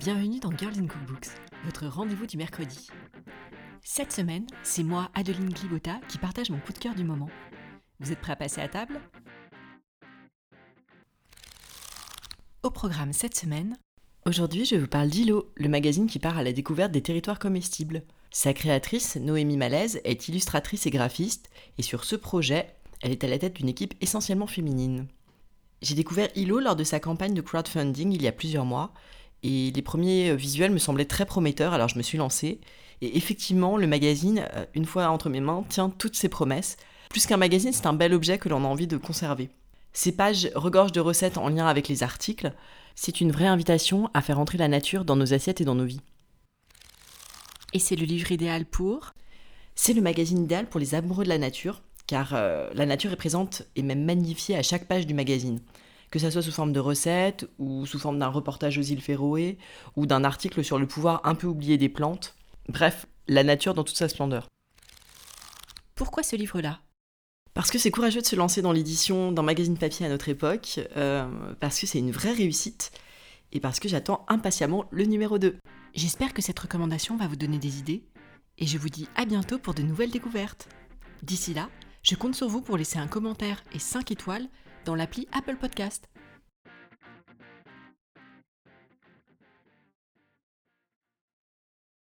Bienvenue dans Girls in Cookbooks, votre rendez-vous du mercredi. Cette semaine, c'est moi, Adeline Glibota, qui partage mon coup de cœur du moment. Vous êtes prêts à passer à table? Au programme cette semaine, aujourd'hui je vous parle d'Ilo, le magazine qui part à la découverte des territoires comestibles. Sa créatrice, Noémie Malaise, est illustratrice et graphiste, et sur ce projet, elle est à la tête d'une équipe essentiellement féminine. J'ai découvert Ilo lors de sa campagne de crowdfunding il y a plusieurs mois, et les premiers visuels me semblaient très prometteurs, alors je me suis lancée. Et effectivement, le magazine, euh, une fois entre mes mains, tient toutes ses promesses. Plus qu'un magazine, c'est un bel objet que l'on a envie de conserver. Ces pages regorgent de recettes en lien avec les articles. C'est une vraie invitation à faire entrer la nature dans nos assiettes et dans nos vies. Et c'est le livre idéal pour? C'est le magazine idéal pour les amoureux de la nature, car euh, la nature est présente et même magnifiée à chaque page du magazine. Que ça soit sous forme de recettes, ou sous forme d'un reportage aux îles Féroé, ou d'un article sur le pouvoir un peu oublié des plantes. Bref, la nature dans toute sa splendeur. Pourquoi ce livre-là? Parce que c'est courageux de se lancer dans l'édition d'un magazine papier à notre époque, euh, parce que c'est une vraie réussite, et parce que j'attends impatiemment le numéro 2. J'espère que cette recommandation va vous donner des idées, et je vous dis à bientôt pour de nouvelles découvertes. D'ici là, je compte sur vous pour laisser un commentaire et 5 étoiles dans l'appli Apple Podcast.